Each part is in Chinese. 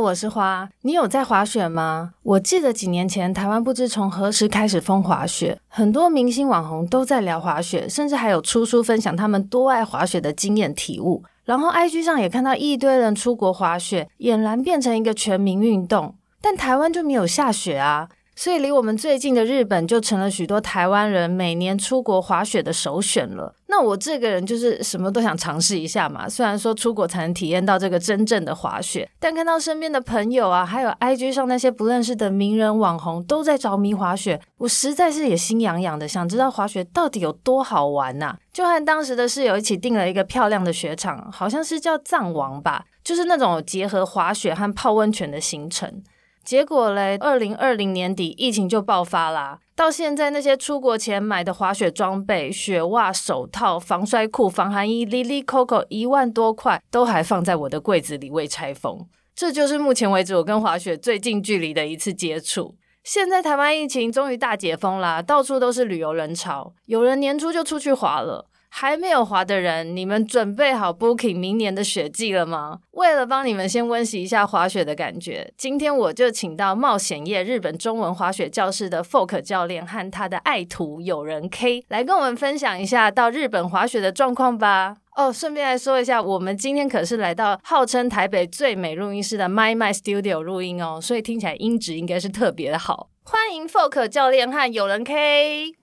我是花。你有在滑雪吗？我记得几年前台湾不知从何时开始疯滑雪，很多明星网红都在聊滑雪，甚至还有出书分享他们多爱滑雪的经验体悟。然后 IG 上也看到一堆人出国滑雪，俨然变成一个全民运动。但台湾就没有下雪啊。所以，离我们最近的日本就成了许多台湾人每年出国滑雪的首选了。那我这个人就是什么都想尝试一下嘛。虽然说出国才能体验到这个真正的滑雪，但看到身边的朋友啊，还有 IG 上那些不认识的名人网红都在着迷滑雪，我实在是也心痒痒的，想知道滑雪到底有多好玩呐、啊。就和当时的室友一起订了一个漂亮的雪场，好像是叫藏王吧，就是那种结合滑雪和泡温泉的行程。结果嘞，二零二零年底疫情就爆发啦。到现在，那些出国前买的滑雪装备、雪袜、手套、防摔裤、防寒衣，哩哩扣扣一万多块，都还放在我的柜子里未拆封。这就是目前为止我跟滑雪最近距离的一次接触。现在台湾疫情终于大解封啦，到处都是旅游人潮，有人年初就出去滑了。还没有滑的人，你们准备好 booking 明年的雪季了吗？为了帮你们先温习一下滑雪的感觉，今天我就请到冒险业日本中文滑雪教室的 Folk 教练和他的爱徒友人 K 来跟我们分享一下到日本滑雪的状况吧。哦，顺便来说一下，我们今天可是来到号称台北最美录音室的 My My Studio 录音哦，所以听起来音质应该是特别的好。欢迎 Folk 教练和友人 K。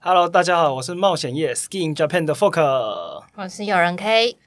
Hello，大家好，我是冒险夜 Ski in Japan 的 Folk，我是有人 K，Hi，Hello，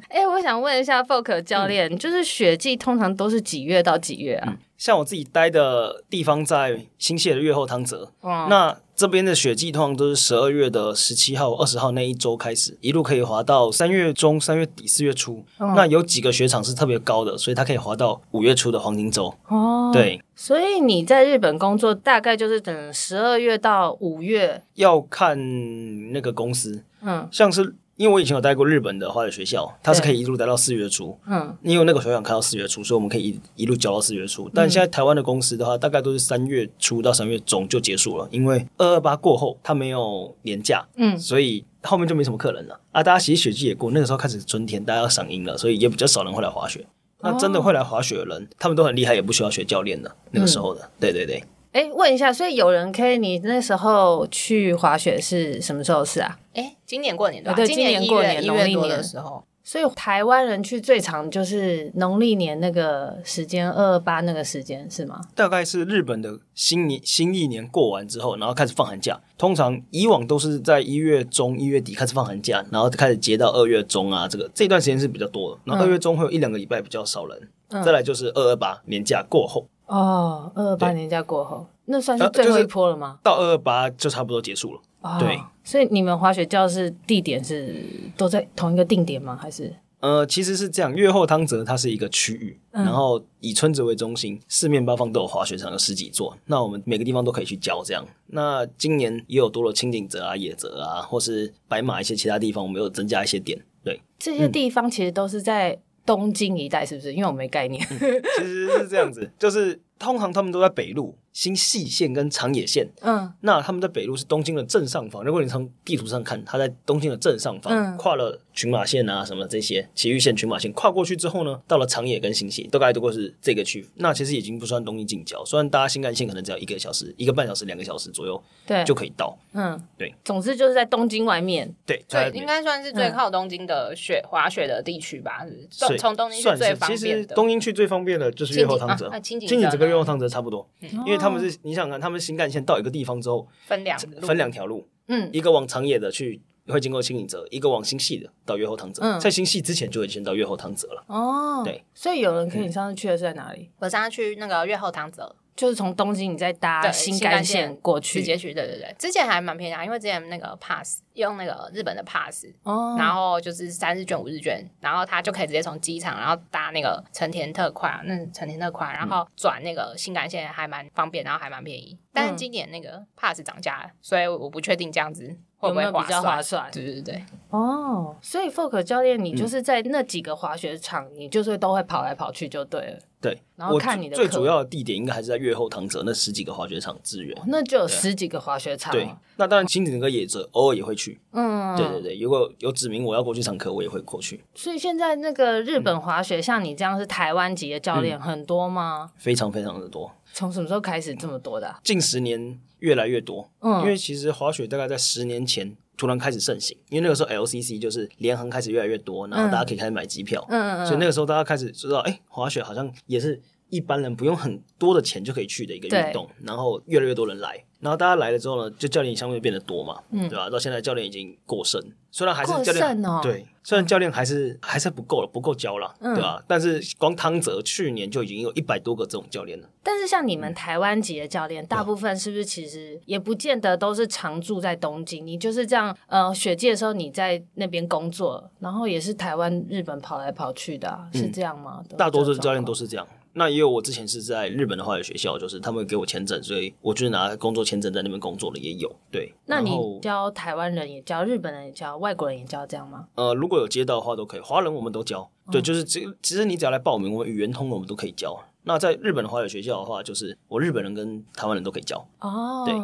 哎、欸，我想问一下 Folk 教练，嗯、就是雪季通常都是几月到几月啊？嗯像我自己待的地方在新泻的越后汤泽，嗯、那这边的雪季通常都是十二月的十七号、二十号那一周开始，一路可以滑到三月中、三月底、四月初。嗯、那有几个雪场是特别高的，所以它可以滑到五月初的黄金周。哦，对，所以你在日本工作大概就是等十二月到五月，要看那个公司，嗯，像是。因为我以前有待过日本的滑雪学校，它是可以一路待到四月初。嗯，因为那个学校开到四月初，所以我们可以一一路教到四月初。但现在台湾的公司的话，大概都是三月初到三月中就结束了，因为二二八过后它没有年假，嗯，所以后面就没什么客人了。啊，大家其实雪季也过，那个时候开始春天，大家要赏樱了，所以也比较少人会来滑雪。那真的会来滑雪的人，他们都很厉害，也不需要学教练的。那个时候的，嗯、对对对。哎，问一下，所以有人 K，你那时候去滑雪是什么时候是啊？哎，今年过年对吧？对，今年过年农历年的时候。所以台湾人去最长就是农历年那个时间，二二八那个时间是吗？大概是日本的新年新一年过完之后，然后开始放寒假。通常以往都是在一月中、一月底开始放寒假，然后开始接到二月中啊，这个这段时间是比较多的。然后二月中会有一两个礼拜比较少人，嗯、再来就是二二八年假过后。哦，二二八年假过后，那算是最后一波了吗？呃就是、到二二八就差不多结束了。哦、对，所以你们滑雪教室地点是都在同一个定点吗？还是？呃，其实是这样，越后汤泽它是一个区域，嗯、然后以村子为中心，四面八方都有滑雪场，有十几座。那我们每个地方都可以去教这样。那今年也有多了青井泽啊、野泽啊，或是白马一些其他地方，我们有增加一些点。对，这些地方其实都是在东京一带，是不是？因为我没概念。嗯、其实是这样子，就是通常他们都在北路。新细线跟长野线，嗯，那他们在北路是东京的正上方。如果你从地图上看，它在东京的正上方，嗯、跨了群马线啊什么这些埼玉线、群马线，跨过去之后呢，到了长野跟新潟，都大概都过是这个区。那其实已经不算东京近郊，虽然大家新干线可能只要一个小时、一个半小时、两个小时左右，对，就可以到。嗯，对。总之就是在东京外面，对，对，应该算是最靠东京的雪、嗯、滑雪的地区吧。从从东京去最方便的，其实东京去最方便的就是越后汤泽，轻井泽跟越后汤泽差不多，嗯、因为他们是你想想看。他们新干线到一个地方之后，分两分两条路，嗯，一个往长野的去会经过清影泽，一个往新系的到越后汤泽。嗯、在新系之前就已经到越后汤泽了。哦，对，所以有人可以上次去的是在哪里？我上次去那个越后汤泽。就是从东京你再搭新干线过去，直接去。对对对，之前还蛮便宜啊，因为之前那个 pass 用那个日本的 pass，哦，然后就是三日券五日券，然后他就可以直接从机场，然后搭那个成田特快，那成田特快，然后转那个新干线还蛮方便，然后还蛮便宜。但是今年那个 pass 涨价了，所以我不确定这样子会不会比较划算。对对对。哦，所以 Folk 教练，你就是在那几个滑雪场，你就是都会跑来跑去就对了。对，然后看你的最主要的地点应该还是在越后汤泽那十几个滑雪场支援，那就有十几个滑雪场。对，那当然轻井泽野者偶尔也会去。嗯，对对对，如果有指明我要过去上课，我也会过去。所以现在那个日本滑雪，像你这样是台湾籍的教练很多吗？非常非常的多。从什么时候开始这么多的？近十年越来越多。嗯，因为其实滑雪大概在十年前。突然开始盛行，因为那个时候 LCC 就是联航开始越来越多，然后大家可以开始买机票，嗯嗯嗯，所以那个时候大家开始知道，哎，滑雪好像也是一般人不用很多的钱就可以去的一个运动，然后越来越多人来。然后大家来了之后呢，就教练相对变得多嘛，嗯、对吧？到现在教练已经过剩，虽然还是教练、哦、对，虽然教练还是还是不够了，不够教了，嗯、对吧？但是光汤泽去年就已经有一百多个这种教练了。但是像你们台湾籍的教练，嗯、大部分是不是其实也不见得都是常住在东京？你就是这样，呃，雪季的时候你在那边工作，然后也是台湾、日本跑来跑去的、啊，是这样吗？嗯、大多数教练都是这样。那也有我之前是在日本的华语学校，就是他们给我签证，所以我就是拿工作签证在那边工作的也有。对，那你教台湾人也教，日本人也教，外国人也教这样吗？呃，如果有接到的话都可以，华人我们都教。对，就是这其实你只要来报名，我们语言通了我们都可以教。那在日本的华语学校的话，就是我日本人跟台湾人都可以教。哦，对。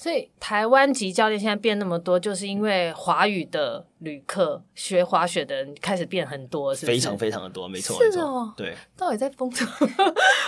所以台湾籍教练现在变那么多，就是因为华语的旅客学滑雪的人开始变很多，是是？非常非常的多，没错，是哦，对。到底在疯什么？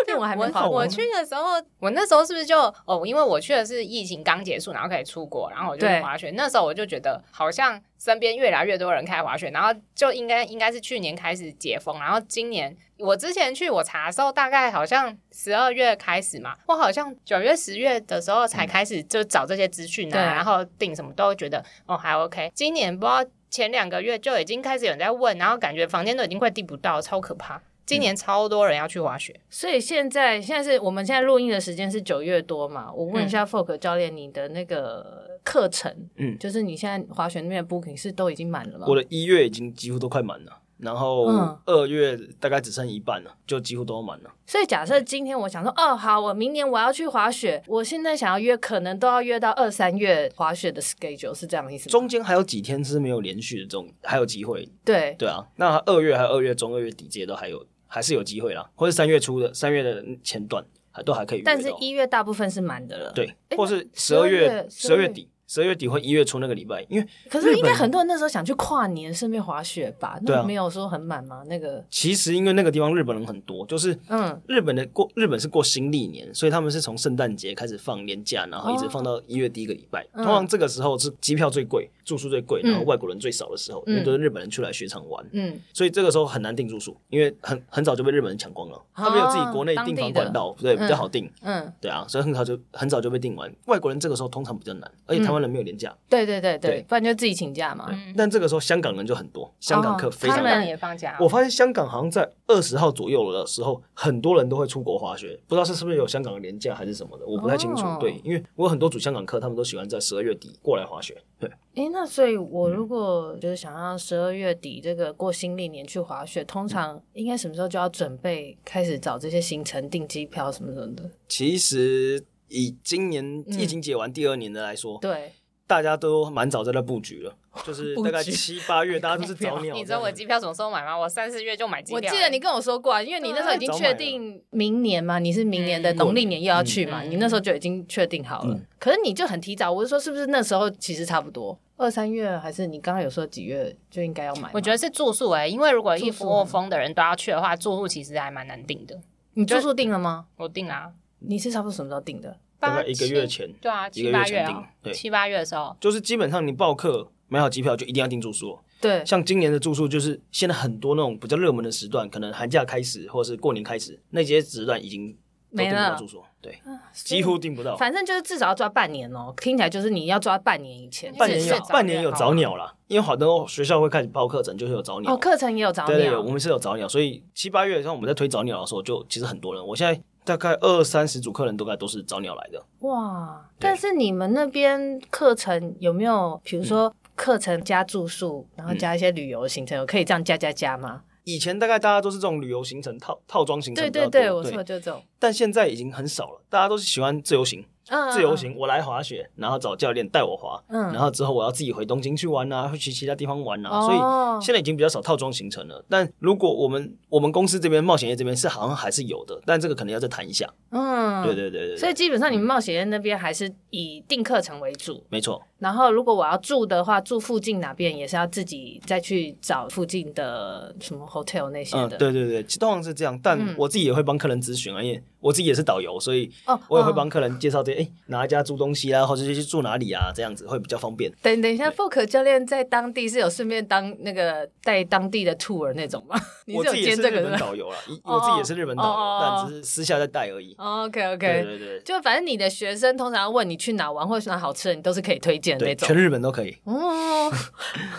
因 为我还没跑。我去的时候，我那时候是不是就哦？因为我去的是疫情刚结束，然后可以出国，然后我就去滑雪。那时候我就觉得好像身边越来越多人开滑雪，然后就应该应该是去年开始解封，然后今年。我之前去我查的时候，大概好像十二月开始嘛，我好像九月、十月的时候才开始就找这些资讯啊，嗯、然后订什么都会觉得哦还 OK。今年不知道前两个月就已经开始有人在问，然后感觉房间都已经快订不到，超可怕。今年超多人要去滑雪，嗯、所以现在现在是我们现在录音的时间是九月多嘛？我问一下 Folk 教练，你的那个课程，嗯，就是你现在滑雪那边 booking 是都已经满了吗？我的一月已经几乎都快满了。然后二月大概只剩一半了，嗯、就几乎都满了。所以假设今天我想说，哦，好，我明年我要去滑雪，我现在想要约，可能都要约到二三月滑雪的 schedule，是这样的意思吗？中间还有几天是没有连续的这种，还有机会。对对啊，那二月还有二月中、二月底这些都还有，还是有机会啦，或者三月初的三月的前段还都还可以约。但是一月大部分是满的了。对，或是十二月十二月底。十二月底或一月初那个礼拜，因为可是应该很多人那时候想去跨年，顺便滑雪吧？那没有说很满吗？那个其实因为那个地方日本人很多，就是嗯，日本的过日本是过新历年，所以他们是从圣诞节开始放年假，然后一直放到一月第一个礼拜。通常这个时候是机票最贵、住宿最贵，然后外国人最少的时候，因为都是日本人出来雪场玩，嗯，所以这个时候很难订住宿，因为很很早就被日本人抢光了。他们有自己国内订房管道，对，比较好订，嗯，对啊，所以很早就很早就被订完。外国人这个时候通常比较难，而且台湾人没有年假，对。对对对对，不然就自己请假嘛。但这个时候香港人就很多，香港客非常多。他们也放假。我发现香港好像在二十号左右的时候，很多人都会出国滑雪，不知道是是不是有香港的年假还是什么的，我不太清楚。对，因为我有很多组香港客，他们都喜欢在十二月底过来滑雪。对，哎，那所以，我如果就是想要十二月底这个过新历年去滑雪，通常应该什么时候就要准备开始找这些行程、订机票什么什么的？其实以今年疫情解完第二年的来说，对。大家都蛮早在那布局了，就是大概七八月，大家都是早鸟。你知道我机票什么时候买吗？我三四月就买机票。我记得你跟我说过，啊因为你那时候已经确定明年嘛，你是明年的农历年又要去嘛，你那时候就已经确定好了。可是你就很提早，我是说是不是那时候其实差不多二三月，还是你刚刚有说几月就应该要买？我觉得是住宿哎，因为如果一窝蜂的人都要去的话，住宿其实还蛮难定的。你住宿定了吗？我定啊。你是差不多什么时候订的？大概一个月前，对啊，七八月啊，对，七八月的时候，就是基本上你报课买好机票就一定要订住宿。对，像今年的住宿就是现在很多那种比较热门的时段，可能寒假开始或者是过年开始那些时段已经都订不到住宿，对，几乎订不到。反正就是至少要抓半年哦，听起来就是你要抓半年以前。半年有半年有早鸟啦，因为好多学校会开始报课程，就是有早鸟。哦，课程也有早鸟。对对，我们是有早鸟，所以七八月像我们在推早鸟的时候，就其实很多人。我现在。大概二三十组客人，都该都是早鸟来的。哇！但是你们那边课程有没有，比如说课程加住宿，然后加一些旅游行程，有可以这样加加加吗？以前大概大家都是这种旅游行程套套装行程，对对对，我说就这种。但现在已经很少了，大家都是喜欢自由行。自由行，我来滑雪，然后找教练带我滑，嗯然后之后我要自己回东京去玩啊，会去其他地方玩啊，所以现在已经比较少套装行程了。但如果我们我们公司这边冒险业这边是好像还是有的，但这个可能要再谈一下。嗯，对对对对。所以基本上你们冒险业那边还是以定课程为主，没错。然后如果我要住的话，住附近哪边也是要自己再去找附近的什么 hotel 那些的。对对对，通常是这样，但我自己也会帮客人咨询啊，因为我自己也是导游，所以我也会帮客人介绍这些，哎，哪一家租东西啊，或者是去住哪里啊，这样子会比较方便。等等一下，Fork 教练在当地是有顺便当那个带当地的 tour 那种吗？我自己也是日本导游了，我自己也是日本导游，但只是私下在带而已。OK OK，对对对，就反正你的学生通常要问你去哪玩或者哪好吃的，你都是可以推荐的那种。全日本都可以。哦，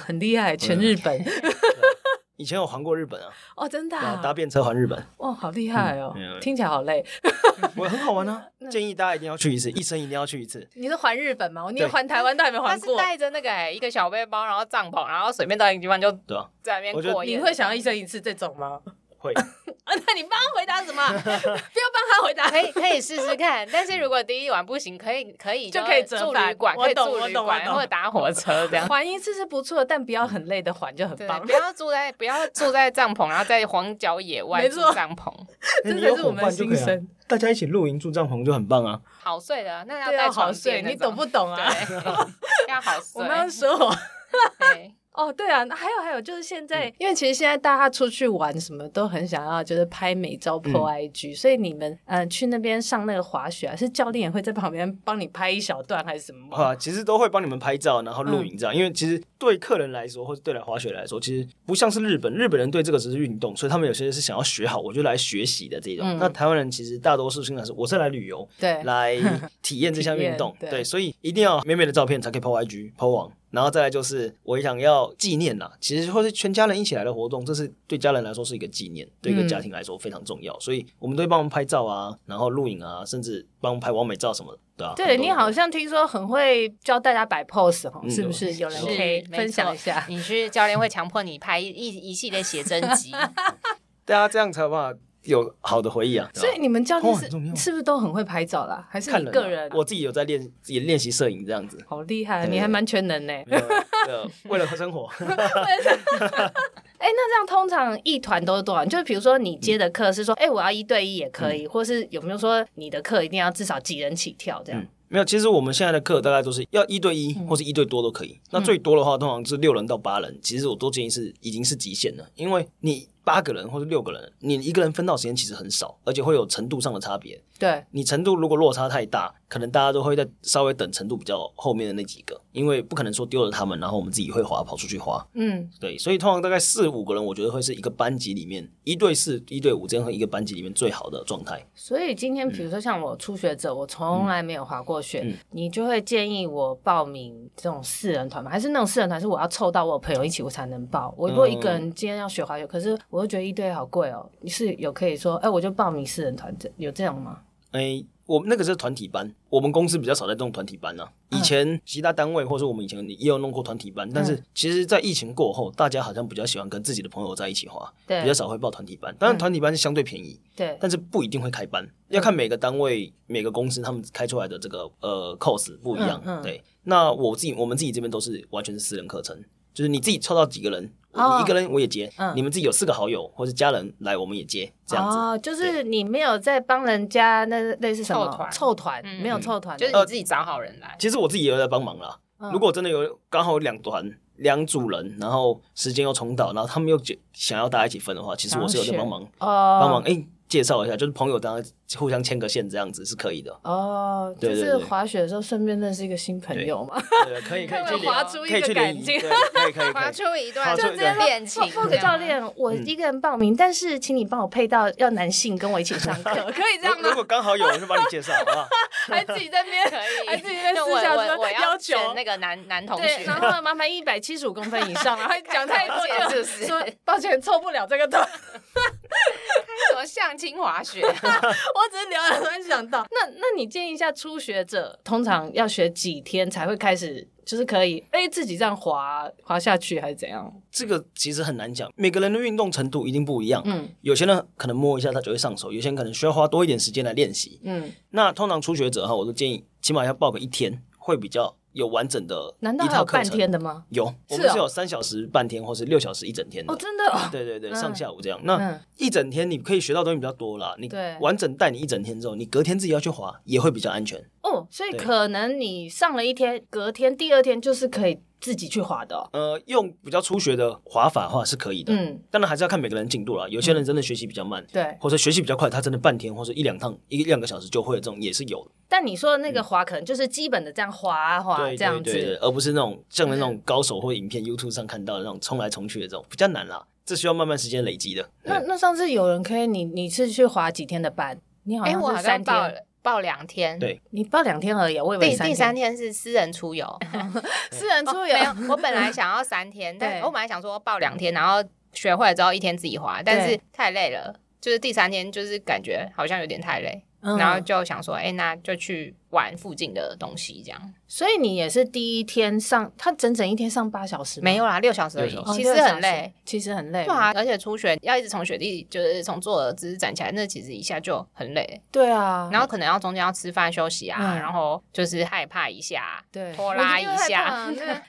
很厉害，全日本。以前有环过日本啊！哦，真的啊！搭便车环日本，哇，好厉害哦！听起来好累，我很好玩啊！建议大家一定要去一次，一生一定要去一次。你是环日本吗？你环台湾都还没环过。他是带着那个哎，一个小背包，然后帐篷，然后随便到一个地方就对啊，在那边过夜。你会想要一生一次这种吗？会 啊？那你帮他回答什么？不要帮他回答，可以可以试试看。但是如果第一晚不行，可以可以就可以住旅馆，可以住旅馆或者搭火车这样。环一次是不错，但不要很累的环就很棒。不要住在不要住在帐篷，然后在荒郊野外住帐篷，这才是我们心声。大家一起露营住帐篷就很棒啊！好睡的，那要带好睡，你懂不懂啊？要好睡。我刚刚说。哦，对啊，还有还有，就是现在，嗯、因为其实现在大家出去玩什么都很想要，就是拍美照 po IG，、嗯、所以你们嗯、呃、去那边上那个滑雪啊，是教练也会在旁边帮你拍一小段还是什么？啊，其实都会帮你们拍照，然后录影这样，嗯、因为其实对客人来说，或者对来滑雪来说，其实不像是日本，日本人对这个只是运动，所以他们有些是想要学好，我就来学习的这种。嗯、那台湾人其实大多数现在是我是来旅游，对，来体验这项运动，对，对，所以一定要美美的照片才可以 po IG po 网。然后再来就是，我也想要纪念呐，其实或是全家人一起来的活动，这是对家人来说是一个纪念，对一个家庭来说非常重要，嗯、所以我们都会帮我们拍照啊，然后录影啊，甚至帮我们拍完美照什么的，对啊。对，你好像听说很会教大家摆 pose 哈，是不是？有人可以分享一下？你是教练会强迫你拍一一系列写真集，对啊这样才有办法。有好的回忆啊，所以你们教练是是不是都很会拍照啦？还是你个人？我自己有在练，也练习摄影这样子。好厉害，你还蛮全能呢。为了生活。哎，那这样通常一团都是多少？就是比如说你接的课是说，哎，我要一对一也可以，或是有没有说你的课一定要至少几人起跳这样？没有，其实我们现在的课大概都是要一对一或是一对多都可以。那最多的话，通常是六人到八人。其实我都建议是已经是极限了，因为你。八个人或者六个人，你一个人分到时间其实很少，而且会有程度上的差别。对，你程度如果落差太大，可能大家都会在稍微等程度比较后面的那几个，因为不可能说丢了他们，然后我们自己会滑跑出去滑。嗯，对，所以通常大概四五个人，我觉得会是一个班级里面一对四、一对五这样和一个班级里面最好的状态。所以今天比如说像我初学者，嗯、我从来没有滑过雪，嗯、你就会建议我报名这种四人团吗？还是那种四人团是我要凑到我朋友一起我才能报？我如果一个人今天要学滑雪，可是我就觉得一对好贵哦，你是有可以说，哎，我就报名四人团，这有这样吗？哎。我们那个是团体班，我们公司比较少在这种团体班啊。以前其他单位或者我们以前也有弄过团体班，但是其实，在疫情过后，大家好像比较喜欢跟自己的朋友在一起滑，对，比较少会报团体班。当然，团体班是相对便宜，对，但是不一定会开班，要看每个单位、每个公司他们开出来的这个呃 course 不一样。对，那我自己我们自己这边都是完全是私人课程，就是你自己凑到几个人。你一个人我也接，你们自己有四个好友或者家人来，我们也接这样子。哦，就是你没有在帮人家那类似什么凑团，凑团没有凑团，就是你自己找好人来。其实我自己也有在帮忙啦。如果真的有刚好有两团两组人，然后时间又重到，然后他们又想要大家一起分的话，其实我是有在帮忙，帮忙哎。介绍一下，就是朋友当然互相牵个线这样子是可以的哦。就是滑雪的时候顺便认识一个新朋友嘛。对，可以 可以滑出一个感情，可以可以滑出一段就这样恋情。副教练，我一个人报名，但是请你帮我配到要男性跟我一起上课，可以这样吗？如果刚好有人就帮你介绍，好不好？还自己在那边可以，还自己在私下说我要求那个男男同学，然后麻烦一百七十五公分以上，然后讲太多了，说抱歉凑不了这个团。什么相亲滑雪？我只是聊聊，突然想到，那那你建议一下初学者，通常要学几天才会开始，就是可以哎自己这样滑滑下去，还是怎样？这个其实很难讲，每个人的运动程度一定不一样。嗯，有些人可能摸一下他就会上手，有些人可能需要花多一点时间来练习。嗯，那通常初学者哈，我都建议起码要报个一天，会比较。有完整的难道还有半天的吗？有，我们是有三小时半天，或是六小时一整天的。哦，真的？对对对，上下午这样。那一整天你可以学到东西比较多啦。你完整带你一整天之后，你隔天自己要去滑也会比较安全。哦，所以可能你上了一天，隔天第二天就是可以。自己去滑的，呃，用比较初学的滑法的话是可以的，嗯，当然还是要看每个人进度了。有些人真的学习比较慢，对，或者学习比较快，他真的半天或者一两趟，一两个小时就会，这种也是有的。但你说的那个滑，可能就是基本的这样滑滑这样子，而不是那种像那种高手或影片 YouTube 上看到的那种冲来冲去的这种，比较难啦，这需要慢慢时间累积的。那那上次有人可以，你你是去滑几天的班？你好像是三天。报两天，对，你报两天而已。我以为第第三天是私人出游，私人出游。我本来想要三天，但我本来想说报两天，然后学会了之后一天自己滑，但是太累了，就是第三天就是感觉好像有点太累，然后就想说，哎，那就去。玩附近的东西，这样。所以你也是第一天上，他整整一天上八小时，没有啦，六小时而已。其实很累，其实很累。对啊，而且初学要一直从雪地，就是从坐的姿势站起来，那其实一下就很累。对啊，然后可能要中间要吃饭休息啊，然后就是害怕一下，对，拖拉一下，对，因为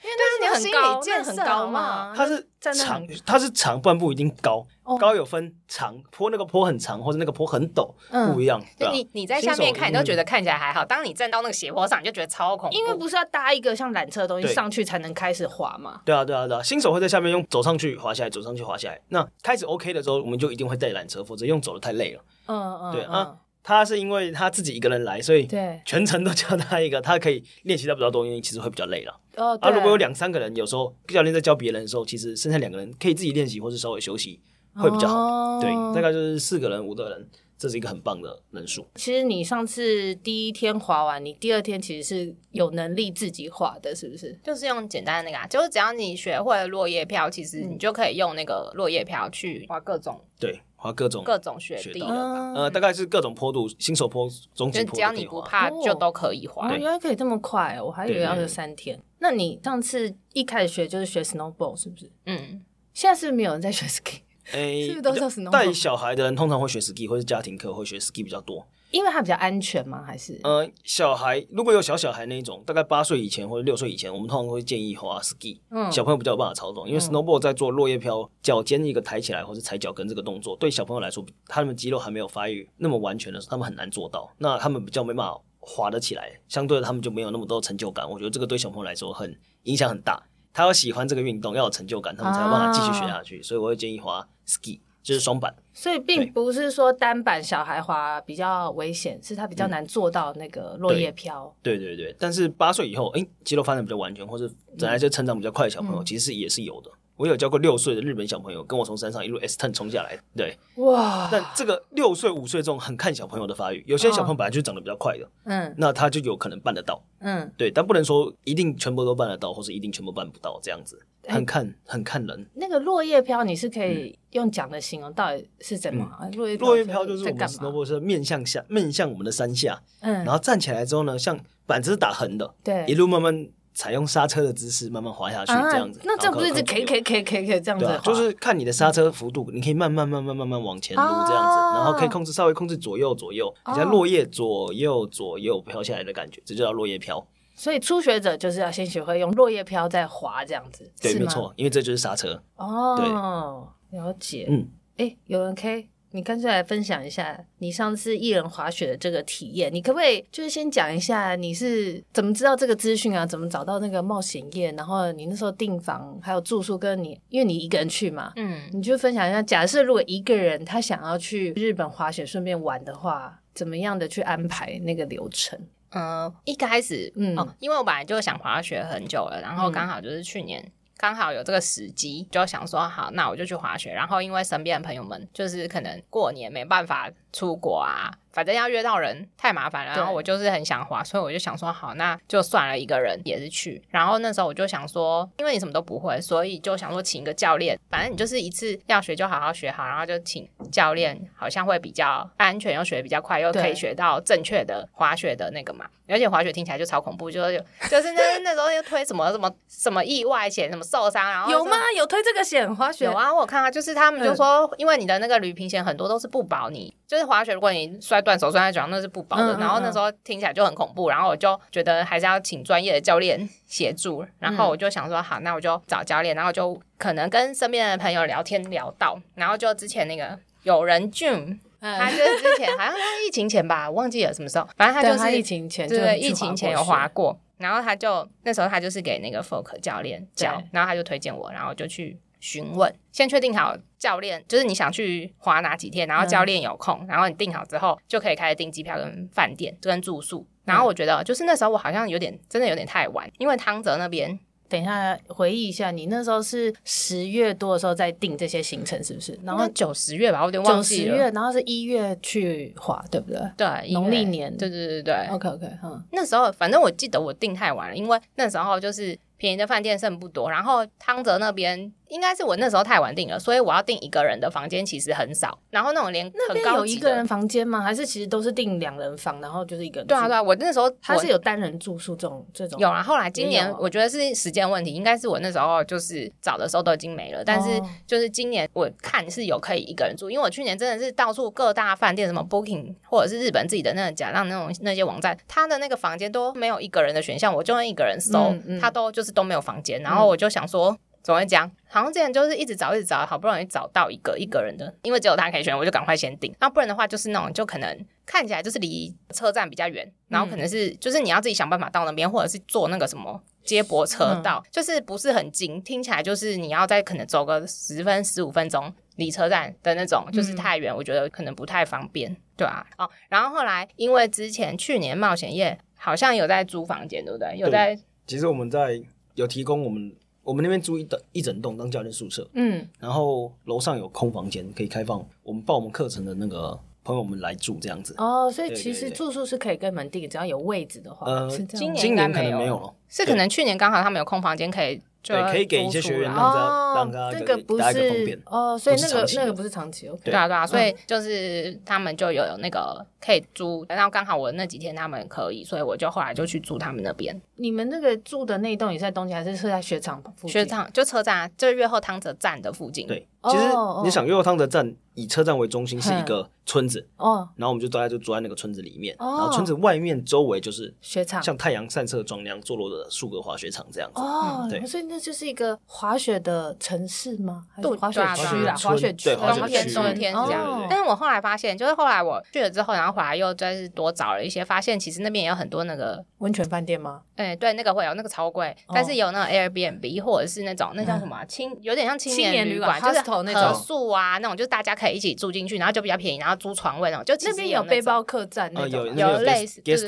那是你很高，那很高嘛？它是长，它是长，不然不一定高。高有分长坡，那个坡很长，或者那个坡很陡，不一样。就你你在下面看，你都觉得看起来还好，当你站到那个斜坡上，你就觉得超恐怖。因为不是要搭一个像缆车的东西上去才能开始滑吗？对啊，对啊，对啊。新手会在下面用走上去滑下来，走上去滑下来。那开始 OK 的时候，我们就一定会带缆车，否则用走的太累了。嗯嗯。对啊，他是因为他自己一个人来，所以对全程都教他一个，他可以练习到比较多，因为其实会比较累了。哦。啊，如果有两三个人，有时候教练在教别人的时候，其实剩下两个人可以自己练习，或是稍微休息会比较好。对，大概就是四个人、五个人。这是一个很棒的人数。其实你上次第一天滑完，你第二天其实是有能力自己滑的，是不是？就是用简单的那个，啊就是只要你学会了落叶飘，其实你就可以用那个落叶飘去滑各种。对，滑各种各种雪地。呃，大概是各种坡度，新手坡、中级坡，只要你不怕，就都可以滑。原来可以这么快，我还以为要有三天。那你上次一开始学就是学 snowboard 是不是？嗯。现在是不是没有人在学 ski？诶，是不是都带小孩的人通常会学 ski，或是家庭课会学 ski 比较多，因为它比较安全吗？还是？呃，小孩如果有小小孩那一种，大概八岁以前或者六岁以前，我们通常会建议滑 ski。嗯，小朋友比较有办法操纵，因为 snowboard 在做落叶飘，脚尖一个抬起来或是踩脚跟这个动作，对小朋友来说，他们肌肉还没有发育那么完全的时候，他们很难做到。那他们比较没办法滑得起来，相对的他们就没有那么多成就感。我觉得这个对小朋友来说很影响很大。他要喜欢这个运动，要有成就感，他们才有办法继续学下去。所以我会建议滑 ski。就是双板，所以并不是说单板小孩滑比较危险，是他比较难做到那个落叶飘。对对对，但是八岁以后，哎，肌肉发展比较完全，或者本来就成长比较快的小朋友，其实也是有的。我有教过六岁的日本小朋友，跟我从山上一路 S turn 冲下来。对，哇！但这个六岁、五岁这种很看小朋友的发育，有些小朋友本来就长得比较快的，嗯，那他就有可能办得到，嗯，对，但不能说一定全部都办得到，或是一定全部办不到这样子，很看很看人。那个落叶飘，你是可以用讲的形容，到底是怎么？落叶落叶飘就是我们 snowboard 是面向下，面向我们的山下，嗯，然后站起来之后呢，像板子是打横的，对，一路慢慢。采用刹车的姿势慢慢滑下去，这样子，那这不是一直 K K K K K 这样子？就是看你的刹车幅度，你可以慢慢慢慢慢慢往前撸这样子，然后可以控制稍微控制左右左右，你像落叶左右左右飘下来的感觉，这就叫落叶飘。所以初学者就是要先学会用落叶飘再滑这样子，对，没错，因为这就是刹车。哦，了解。嗯，哎，有人 K。你干脆来分享一下你上次一人滑雪的这个体验，你可不可以就是先讲一下你是怎么知道这个资讯啊？怎么找到那个冒险夜？然后你那时候订房还有住宿，跟你因为你一个人去嘛，嗯，你就分享一下。假设如果一个人他想要去日本滑雪顺便玩的话，怎么样的去安排那个流程？嗯，一开始，嗯，哦，因为我本来就想滑雪很久了，然后刚好就是去年。刚好有这个时机，就想说好，那我就去滑雪。然后因为身边的朋友们就是可能过年没办法出国啊。反正要约到人太麻烦了，然后我就是很想滑，所以我就想说好，那就算了，一个人也是去。然后那时候我就想说，因为你什么都不会，所以就想说请一个教练，反正你就是一次要学就好好学好，然后就请教练，好像会比较安全，又学得比较快，又可以学到正确的滑雪的那个嘛。而且滑雪听起来就超恐怖，就是就是那那时候又推什么什么什么意外险，什么受伤，然后有吗？有推这个险滑雪？有啊，我看啊，就是他们就说，因为你的那个旅平险很多都是不保你，就是滑雪如果你摔。断手摔在脚上那是不保的，然后那时候听起来就很恐怖，然后我就觉得还是要请专业的教练 协助，然后我就想说好，那我就找教练，然后就可能跟身边的朋友聊天聊到，然后就之前那个有人俊，他就是之前好像他疫情前吧，忘记了什么时候，反正他就是疫情前，对，疫情前有滑过，然后他就那时候他就是给那个 Folk 教练教，然后他就推荐我，然后就去。询问，先确定好教练，就是你想去滑哪几天，然后教练有空，嗯、然后你订好之后，就可以开始订机票跟饭店跟住宿。然后我觉得，就是那时候我好像有点，真的有点太晚，因为汤泽那边。等一下，回忆一下，你那时候是十月多的时候在订这些行程，是不是？然后九十月吧，我有点忘记了。九十月，然后是一月去滑，对不对？对，农历年。对对对对。OK OK，嗯，那时候反正我记得我订太晚了，因为那时候就是。便宜的饭店剩不多，然后汤泽那边应该是我那时候太晚订了，所以我要订一个人的房间其实很少。然后那种连很高有一个人房间吗？还是其实都是订两人房，然后就是一个人？对啊对啊，我那时候他是有单人住宿这种这种。有啊，后来今年我觉得是时间问题，应该是我那时候就是找的时候都已经没了。但是就是今年我看是有可以一个人住，因为我去年真的是到处各大饭店什么 Booking 或者是日本自己的那种假让那种那些网站，他的那个房间都没有一个人的选项，我就用一个人搜，他都就是。都没有房间，然后我就想说，怎么会这样？好像之前就是一直找，一直找，好不容易找到一个一个人的，因为只有他可以选，我就赶快先订。那不然的话，就是那种就可能看起来就是离车站比较远，然后可能是就是你要自己想办法到那边，或者是坐那个什么接驳车到，嗯、就是不是很近，听起来就是你要在可能走个十分十五分钟离车站的那种，就是太远，我觉得可能不太方便，对啊。哦，然后后来因为之前去年冒险夜好像有在租房间，对不对？有在，其实我们在。有提供我们我们那边租一等一整栋当教练宿舍，嗯，然后楼上有空房间可以开放，我们报我们课程的那个朋友们来住这样子。哦，所以其实住宿是可以跟你们订，只要有位置的话。呃，今年今年可能没有了，是可能去年刚好他们有空房间可以。对，可以给一些学员让他让他这个不是哦，所以那个那个不是长期，对啊对啊，所以就是他们就有那个可以租，然后刚好我那几天他们可以，所以我就后来就去住他们那边。你们那个住的那一栋也是在东京，还是是在雪场附近？雪场就车站，就是越后汤泽站的附近。对，其实你想越后汤泽站。以车站为中心是一个村子哦，然后我们就大家就住在那个村子里面，然后村子外面周围就是雪场，像太阳散射状那样坐落的数个滑雪场这样子哦，对，所以那就是一个滑雪的城市吗？还是滑雪区啦，滑雪区，冬天冬天这样。但是我后来发现，就是后来我去了之后，然后回来又再是多找了一些，发现其实那边也有很多那个温泉饭店吗？哎，对，那个会有那个超贵，但是有那种 Airbnb 或者是那种那叫什么青，有点像青年旅馆，就是合宿啊那种，就是大家可以一起住进去。然后就比较便宜，然后租床位那种，就其实有背包客栈那种，有类似，对对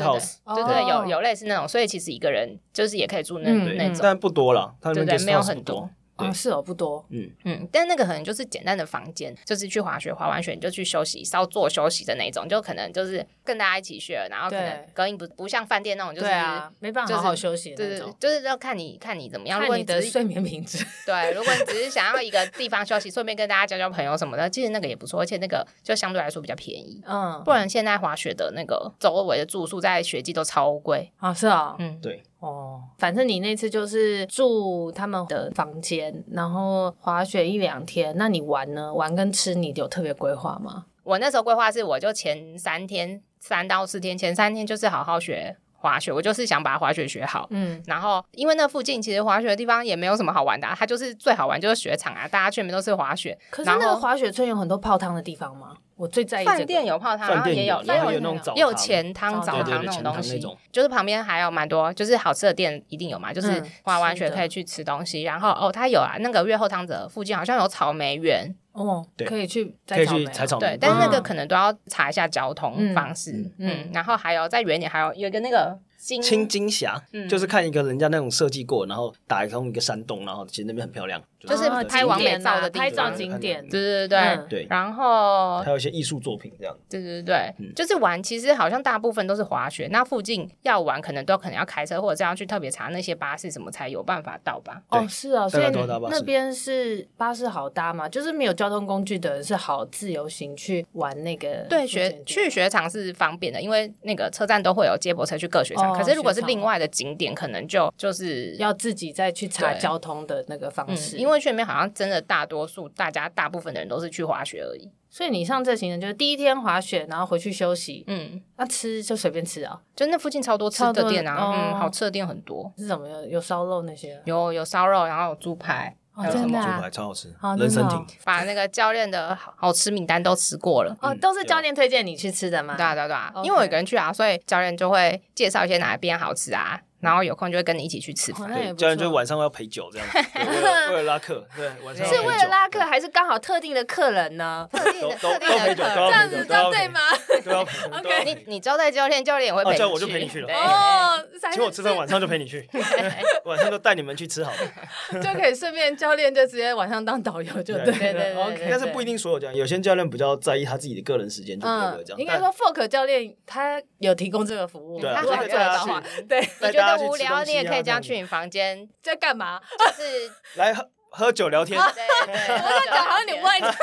对，对对，有有类似那种，所以其实一个人就是也可以住那那种，但不多了，对对，没有很多，啊，是哦，不多，嗯。嗯，但那个可能就是简单的房间，就是去滑雪，滑完雪你就去休息，稍作休息的那种，就可能就是跟大家一起学，然后可能隔音不不像饭店那种，就是没办法好好休息的那种，对，就是要看你看你怎么样，看你的睡眠品质。对，如果你只是想要一个地方休息，顺便跟大家交交朋友什么的，其实那个也不错，而且那个就相对来说比较便宜。嗯，不然现在滑雪的那个周围的住宿在雪季都超贵啊，是啊，嗯，对。哦，反正你那次就是住他们的房间，然后滑雪一两天。那你玩呢？玩跟吃，你有特别规划吗？我那时候规划是，我就前三天，三到四天，前三天就是好好学滑雪，我就是想把滑雪学好。嗯，然后因为那附近其实滑雪的地方也没有什么好玩的，啊，它就是最好玩就是雪场啊，大家去那边都是滑雪。可是那个滑雪村有很多泡汤的地方吗？我最在意饭店有泡汤，然后也有也有也有那种也有钱汤澡堂那种东西，就是旁边还有蛮多，就是好吃的店一定有嘛，就是滑完全可以去吃东西。然后哦，它有啊，那个月后汤泽附近好像有草莓园哦，可以去可以去采草莓，对，但是那个可能都要查一下交通方式。嗯，然后还有再远点，还有有一个那个。青金峡，就是看一个人家那种设计过，然后打通一个山洞，然后其实那边很漂亮，就是拍完美照的拍照景点，对对对。对。然后还有一些艺术作品这样，对对对，就是玩，其实好像大部分都是滑雪，那附近要玩可能都可能要开车，或者是要去特别查那些巴士什么才有办法到吧？哦，是啊，所以那边是巴士好搭嘛，就是没有交通工具的人是好自由行去玩那个。对，雪去雪场是方便的，因为那个车站都会有接驳车去各雪场。可是如果是另外的景点，可能就就是要自己再去查交通的那个方式，因为去那边好像真的大多数大家大部分的人都是去滑雪而已。所以你上这行程就是第一天滑雪，然后回去休息。嗯，那吃就随便吃啊，就那附近超多吃的店啊，嗯，好吃的店很多。是什么？有有烧肉那些？有有烧肉，然后有猪排，还有什么猪排超好吃，人参挺。把那个教练的好吃名单都吃过了。哦，都是教练推荐你去吃的吗？对啊对啊对啊，因为我一个人去啊，所以教练就会介绍一些哪边好吃啊。然后有空就会跟你一起去吃饭，对，教练就晚上要陪酒这样子，为了拉客，对，晚上是为了拉客还是刚好特定的客人呢？特定的特定的客人，这样子招对吗？对要，OK，你你招待教练，教练也会陪你去，我就陪你去了。哦，请我吃饭，晚上就陪你去，晚上就带你们去吃好了，就可以顺便教练就直接晚上当导游就对对对，OK。但是不一定所有教练，有些教练比较在意他自己的个人时间，就不会这样。应该说 Fork 教练他有提供这个服务，对，如果他做的话，对，你觉得无聊你也。可以这样去你房间在干嘛？就是来喝喝酒聊天。对对对，我在讲好像你问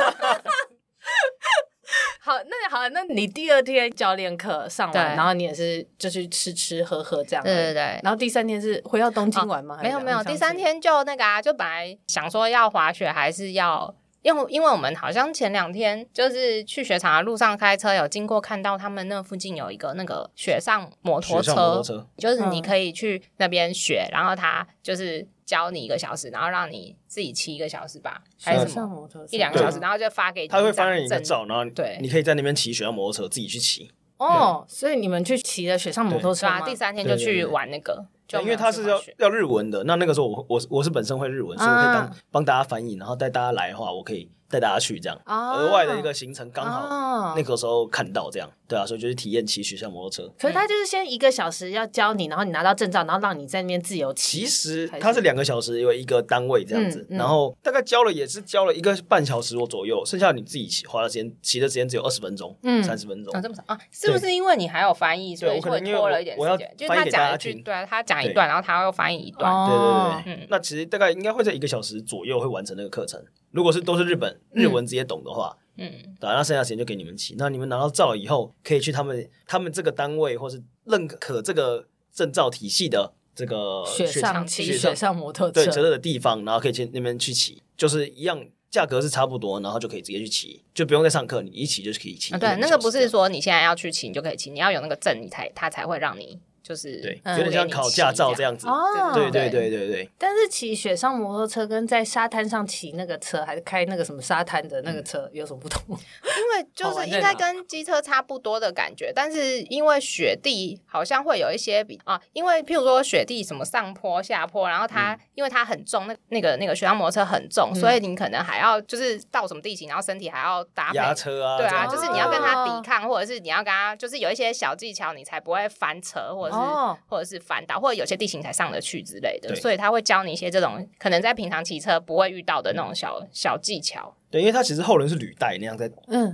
好，那好，那你第二天教练课上完，然后你也是就去吃吃喝喝这样。对对对。然后第三天是回到东京玩吗？没有没有，第三天就那个啊，就本来想说要滑雪，还是要。因为因为我们好像前两天就是去雪场的路上开车，有经过看到他们那附近有一个那个雪上摩托车，就是你可以去那边学，然后他就是教你一个小时，然后让你自己骑一个小时吧，还是什么一两个小时，然后就发给你，他会发给你一个照，然后对，你可以在那边骑雪上摩托车，自己去骑。哦，所以你们去骑了雪上摩托车啊？第三天就去玩那个，就因为他是要要日文的，那那个时候我我我是本身会日文，所以我可以当帮大家翻译，然后带大家来的话，我可以。带大家去这样，额外的一个行程刚好那个时候看到这样，对啊，所以就是体验骑雪上摩托车。可是他就是先一个小时要教你，然后你拿到证照，然后让你在那边自由骑。其实他是两个小时，因为一个单位这样子，然后大概教了也是教了一个半小时左右，剩下你自己骑花的时间骑的时间只有二十分钟，嗯，三十分钟。啊，这么少？啊？是不是因为你还有翻译，所以会拖了一点时间？就是他讲一句，对啊，他讲一段，然后他又翻译一段，对对对，嗯，那其实大概应该会在一个小时左右会完成那个课程。如果是都是日本日文直接懂的话，嗯，对，那剩下时间就给你们骑。那你们拿到照以后，可以去他们他们这个单位或是认可这个证照体系的这个雪上骑雪上摩托车对，折的地方，然后可以去那边去骑，就是一样价格是差不多，然后就可以直接去骑，就不用再上课，你一骑就是可以骑。对，那个不是说你现在要去骑你就可以骑，你要有那个证，你才他才会让你。就是对，有点像考驾照这样子。哦，对对对对对。但是骑雪上摩托车跟在沙滩上骑那个车，还是开那个什么沙滩的那个车有什么不同？因为 就是应该跟机车差不多的感觉，但是因为雪地好像会有一些比啊，因为譬如说雪地什么上坡下坡，然后它因为它很重，那那个那个雪上摩托车很重，所以你可能还要就是到什么地形，然后身体还要搭配压车啊，对啊，就是你要跟它抵抗，或者是你要跟它就是有一些小技巧，你才不会翻车或者。是或者是反倒，或者有些地形才上得去之类的，所以他会教你一些这种可能在平常骑车不会遇到的那种小小技巧。对，因为它其实后轮是履带那样在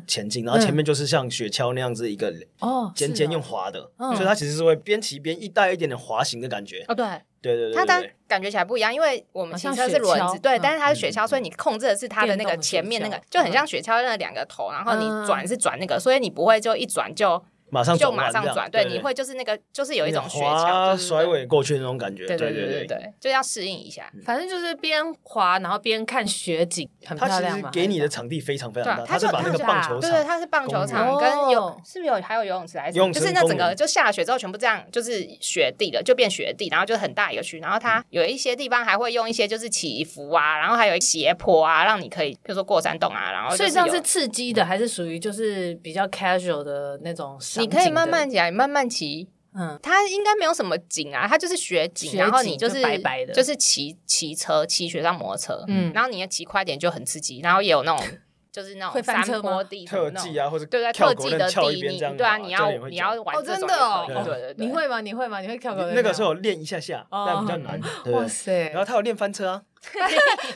前进，然后前面就是像雪橇那样子一个哦尖尖用滑的，所以它其实是会边骑边一带一点点滑行的感觉。哦，对，对对对，它它感觉起来不一样，因为我们骑车是轮子，对，但是它是雪橇，所以你控制的是它的那个前面那个，就很像雪橇那两个头，然后你转是转那个，所以你不会就一转就。马上就马上转，对，你会就是那个，就是有一种雪橇甩尾过去那种感觉，对对对对，就要适应一下。反正就是边滑，然后边看雪景，很漂亮嘛。给你的场地非常非常大，它是把那个棒球场，对对，它是棒球场跟有，是不是有还有游泳池还是？就是那整个就下了雪之后，全部这样就是雪地了，就变雪地，然后就很大一个区。然后它有一些地方还会用一些就是起伏啊，然后还有斜坡啊，让你可以比如说过山洞啊，然后所以这样是刺激的，还是属于就是比较 casual 的那种？你可以慢慢讲。慢慢骑，嗯，它应该没有什么景啊，它就是雪景，然后你就是白白的，就是骑骑车，骑雪上摩托车，嗯，然后你要骑快点就很刺激，然后也有那种就是那种山坡地特技啊，或者对对，特技的地，你对啊，你要你要玩真的哦，对对对，你会吗？你会吗？你会跳狗？那个时候练一下下，但比较难，哇塞！然后他有练翻车啊。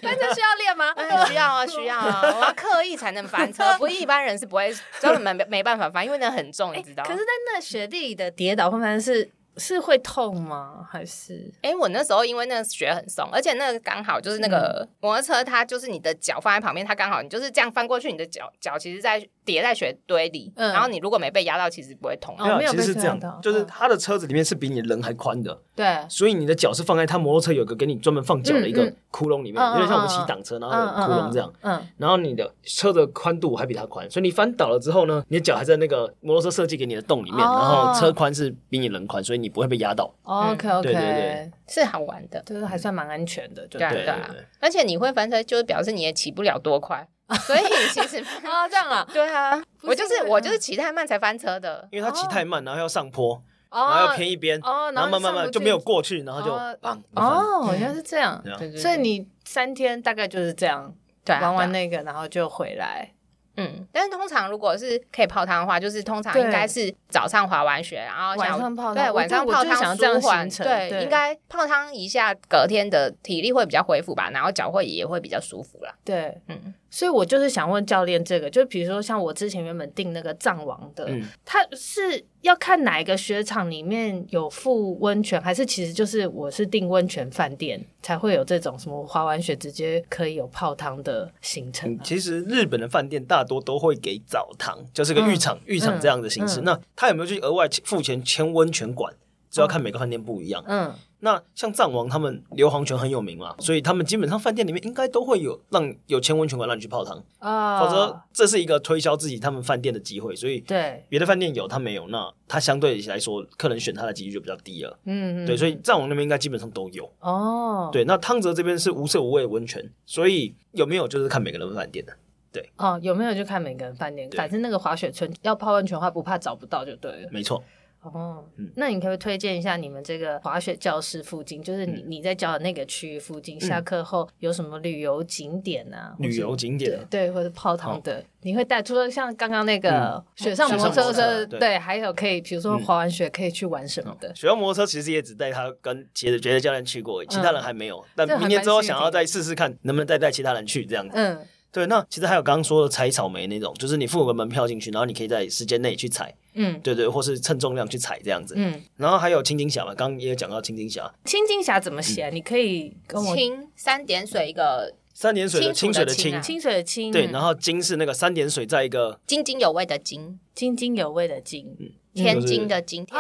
翻车需要练吗？需要啊，需要啊！我要刻意才能翻车，不一般人是不会，根本没没办法翻，因为那很重，你知道。可是，在那雪地里的跌倒，会不会是？是会痛吗？还是？哎、欸，我那时候因为那个雪很松，而且那个刚好就是那个摩托车，它就是你的脚放在旁边，它刚好你就是这样翻过去，你的脚脚其实在叠在雪堆里，嗯、然后你如果没被压到，其实不会痛。没有，其实是这样的，就是它的车子里面是比你人还宽的，对、嗯，所以你的脚是放在它摩托车有个给你专门放脚的一个窟窿里面，有点、像我们骑挡车然后窟窿这样，嗯，嗯然后你的车的宽度还比它宽，所以你翻倒了之后呢，你的脚还在那个摩托车设计给你的洞里面，然后车宽是比你人宽，所以你不会被压倒。OK OK，是好玩的，就是还算蛮安全的，对对。对。而且你会翻车，就是表示你也起不了多快，所以其实啊 这样啊，对啊，我就是我就是骑太慢才翻车的，因为他骑太慢，然后要上坡，然后要偏一边，然后慢慢慢就没有过去，然后就哦，原来是这样，所以你三天大概就是这样玩完那个，然后就回来。嗯，但是通常如果是可以泡汤的话，就是通常应该是早上滑完雪，然后晚上泡汤，对，晚上泡汤舒缓，对，应该泡汤一下，隔天的体力会比较恢复吧，然后脚会也会比较舒服啦。对，嗯。所以我就是想问教练这个，就比如说像我之前原本订那个藏王的，嗯、他是要看哪一个雪场里面有附温泉，还是其实就是我是订温泉饭店才会有这种什么滑完雪直接可以有泡汤的行程、啊嗯？其实日本的饭店大多都会给澡堂，就是个浴场、嗯、浴场这样的形式。嗯、那他有没有去额外付钱签温泉馆？就要看每个饭店不一样。嗯。那像藏王他们硫磺泉很有名嘛，所以他们基本上饭店里面应该都会有让有签温泉馆让你去泡汤啊，否则这是一个推销自己他们饭店的机会。所以对别的饭店有他没有，那他相对来说客人选他的几率就比较低了。嗯，对，所以藏王那边应该基本上都有哦。对，那汤泽这边是无色无味的温泉，所以有没有就是看每个人饭店的。对哦，有没有就看每个人饭店，反正那个滑雪村要泡温泉的话，不怕找不到就对了。没错。哦，那你可不可以推荐一下你们这个滑雪教室附近，就是你你在教的那个区域附近，下课后有什么旅游景点啊？旅游景点对，或者泡汤的，你会带？除了像刚刚那个雪上摩托车，对，还有可以，比如说滑完雪可以去玩什么的？雪上摩托车其实也只带他跟别的别的教练去过，其他人还没有。但明年之后想要再试试看，能不能再带其他人去这样子？嗯。对，那其实还有刚刚说的采草莓那种，就是你付个门票进去，然后你可以在时间内去采，嗯，对对，或是称重量去采这样子，嗯，然后还有青金峡嘛，刚刚也有讲到青金峡，青金峡怎么写？你可以跟我清三点水一个三点水的清水的清，清水的清，对，然后金是那个三点水在一个津津有味的津，津津有味的津，嗯。天津的津，天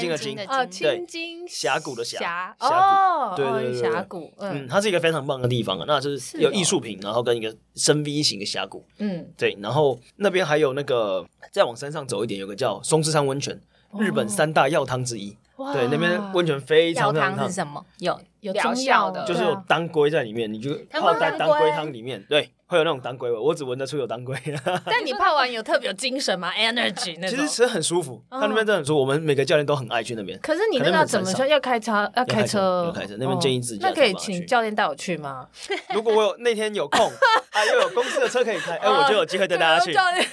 津的津，哦，天津峡谷的峡，峡谷，对对对，峡谷，嗯，它是一个非常棒的地方啊，那就是有艺术品，然后跟一个深 V 型的峡谷，嗯，对，然后那边还有那个再往山上走一点，有个叫松之山温泉，日本三大药汤之一，对，那边温泉非常非常烫，有有疗效的，就是有当归在里面，你就泡在当归汤里面，对。会有那种当归味，我只闻得出有当归。但你泡完有特别有精神吗？Energy 那种。其实其实很舒服，他那边真的很舒服。我们每个教练都很爱去那边。可是你那个要怎么说？要开车？要开车？要开车。那边建议自己。那可以请教练带我去吗？如果我有那天有空，啊，又有公司的车可以开，哎，我就有机会带大家去。教练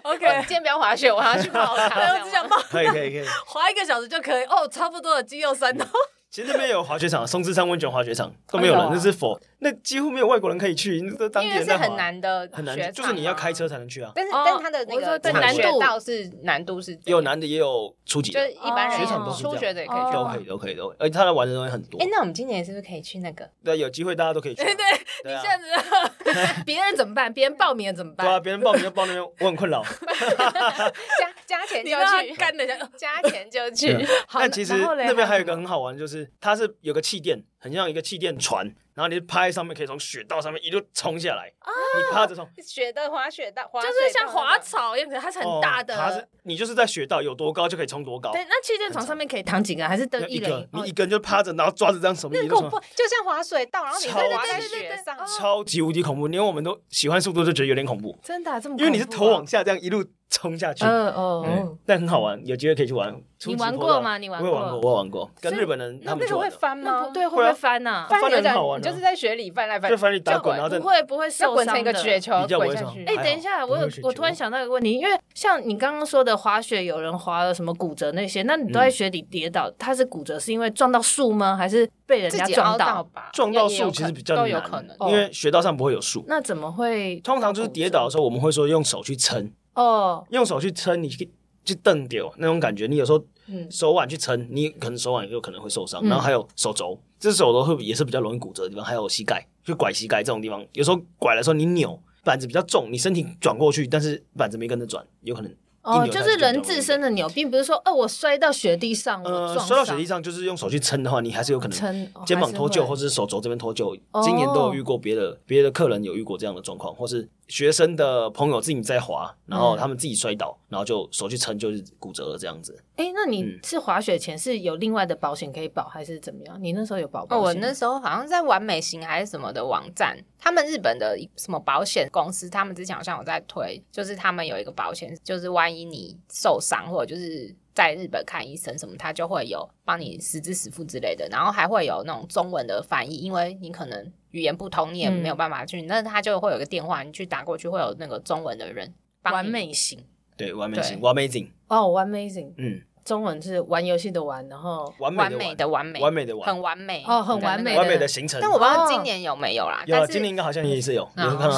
，OK，今天不要滑雪，我还要去泡汤。我只想泡。可以可以可以。滑一个小时就可以哦，差不多的肌肉酸痛。其实那边有滑雪场，松之山温泉滑雪场都没有人，那是否那几乎没有外国人可以去，那当地人在滑。很难的，很难，就是你要开车才能去啊。但是，但是它的那个难度倒是难度是有难的，也有初级的，就一般人雪场都是初学的也可以去，都可以，都可以，都可以。而且他来玩的东西很多。哎，那我们今年是不是可以去那个？对，有机会大家都可以去。对对，你现在别人怎么办？别人报名了怎么办？对啊，别人报名就报那边，我很困扰。加 加钱就去，干的加钱就去。但其实那边还有一个很好玩，就是它是有个。气垫很像一个气垫船，然后你趴在上面可以从雪道上面一路冲下来。啊、你趴着冲雪的滑雪道，就是像滑草一样，它是很大的。它是你就是在雪道有多高就可以冲多高。对，那气垫床上面可以躺几个，还是登一人？你一个人就趴着，然后抓着这样手臂一路冲，就像滑水道，然后你滑在雪上，超级无敌恐怖。连我们都喜欢速度，就觉得有点恐怖。真的、啊、这么？因为你是头往下这样一路。冲下去，嗯哦，但很好玩，有机会可以去玩。你玩过吗？你玩过？我玩过，我玩过。跟日本人他们会翻吗？对，会不会翻呐？翻很好玩，就是在雪里翻来翻，就翻里打滚，然后不会不会受伤成一个雪球，滚下去。哎，等一下，我有我突然想到一个问题，因为像你刚刚说的滑雪，有人滑了什么骨折那些，那你都在雪里跌倒，他是骨折是因为撞到树吗？还是被人家撞到？吧撞到树其实比较难，因为雪道上不会有树。那怎么会？通常就是跌倒的时候，我们会说用手去撑。哦，oh. 用手去撑，你去去蹬掉那种感觉。你有时候手腕去撑，你可能手腕有可能会受伤。嗯、然后还有手肘，这手肘会也是比较容易骨折的地方。还有膝盖，就拐膝盖这种地方，有时候拐的时候你扭板子比较重，你身体转过去，但是板子没跟着转，有可能。哦，就是人自身的扭，并不是说，哦，我摔到雪地上，呃，摔到雪地上，就是用手去撑的话，你还是有可能撑肩膀脱臼，或者是手肘这边脱臼。今年都有遇过别的别的客人有遇过这样的状况，或是学生的朋友自己在滑，然后他们自己摔倒，然后就手去撑，就是骨折了这样子。哎，那你是滑雪前是有另外的保险可以保，还是怎么样？你那时候有保保险？我那时候好像在完美型还是什么的网站，他们日本的什么保险公司，他们之前好像有在推，就是他们有一个保险，就是万一你受伤或者就是在日本看医生什么，他就会有帮你实支实付之类的，然后还会有那种中文的翻译，因为你可能语言不通，你也没有办法去，那、嗯、他就会有个电话，你去打过去会有那个中文的人帮你。玩美型，对，完美型，Amazing 哦，玩 amazing，嗯。中文是玩游戏的玩，然后完美的完美，完美的完，很完美哦，很完美，完美的行程。但我不知道今年有没有啦。有，今年应该好像也是有。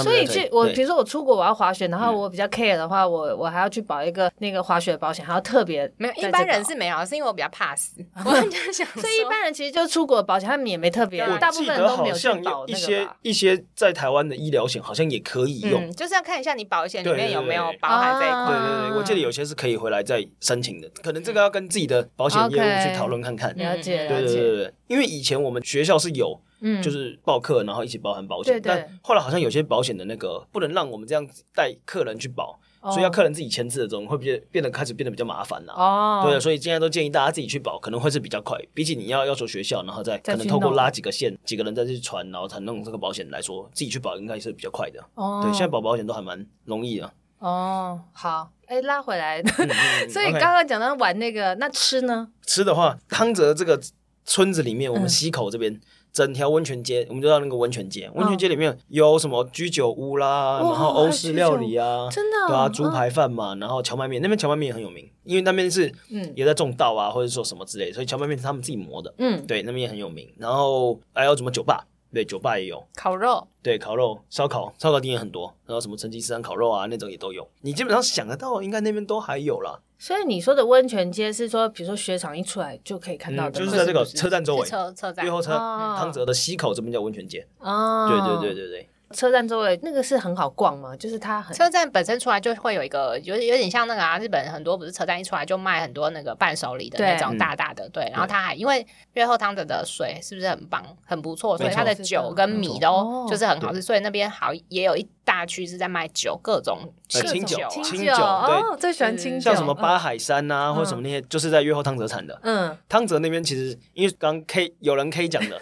所以去我比如说我出国我要滑雪，然后我比较 care 的话，我我还要去保一个那个滑雪保险，还要特别没有一般人是没有，是因为我比较怕死。我很想，所以一般人其实就出国保险，他们也没特别，大部分人都没有去保那个。一些一些在台湾的医疗险好像也可以用，就是要看一下你保险里面有没有包含这一块。对对对，我记得有些是可以回来再申请的，可能这个要跟自己的。保险业务去讨论看看，了解，对对对对，因为以前我们学校是有，嗯就是报课然后一起包含保险，但后来好像有些保险的那个不能让我们这样子带客人去保，所以要客人自己签字的这种会变变得开始变得比较麻烦了。哦，对，所以现在都建议大家自己去保，可能会是比较快，比起你要要求学校，然后再可能透过拉几个线，几个人再去传，然后才弄这个保险来说，自己去保应该是比较快的。哦，对，现在保保险都还蛮容易的。哦，好。哎，拉回来，所以刚刚讲到玩那个，那吃呢？吃的话，汤泽这个村子里面，我们溪口这边整条温泉街，我们就到那个温泉街。温泉街里面有什么居酒屋啦，然后欧式料理啊，真的，对啊，猪排饭嘛，然后荞麦面，那边荞麦面也很有名，因为那边是嗯也在种稻啊，或者说什么之类，所以荞麦面是他们自己磨的，嗯，对，那边也很有名。然后还有什么酒吧？对，酒吧也有烤肉，对，烤肉、烧烤、烧烤店也很多，然后什么成吉思汗烤肉啊，那种也都有。你基本上想得到，应该那边都还有啦。所以你说的温泉街是说，比如说雪场一出来就可以看到的，就是在这个车站周围，车车站，最后车汤泽的西口这边叫温泉街。哦，对对对对对。车站周围那个是很好逛吗？就是它很车站本身出来就会有一个，有有点像那个啊，日本很多不是车站一出来就卖很多那个伴手礼的那种大大的，对。然后它还因为越后汤泽的水是不是很棒，很不错，所以它的酒跟米都就是很好吃，所以那边好也有一大区是在卖酒，各种清酒、清酒，对，最喜欢清酒，像什么八海山呐，或者什么那些，就是在越后汤泽产的。嗯，汤泽那边其实因为刚 K 有人 K 讲的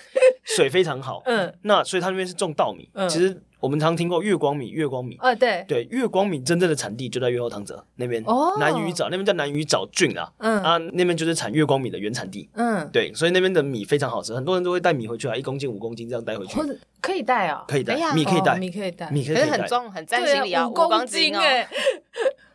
水非常好，嗯，那所以他那边是种稻米，其实。我们常听过月光米，月光米，呃，对。对，月光米真正的产地就在月后汤泽那边，哦，南鱼沼那边叫南鱼沼郡啊，嗯。啊，那边就是产月光米的原产地，嗯，对，所以那边的米非常好吃，很多人都会带米回去啊，一公斤、五公斤这样带回去，或者可以带啊，可以带，米可以带，米可以带，米可以带，很重，很占行李啊，五公斤哎，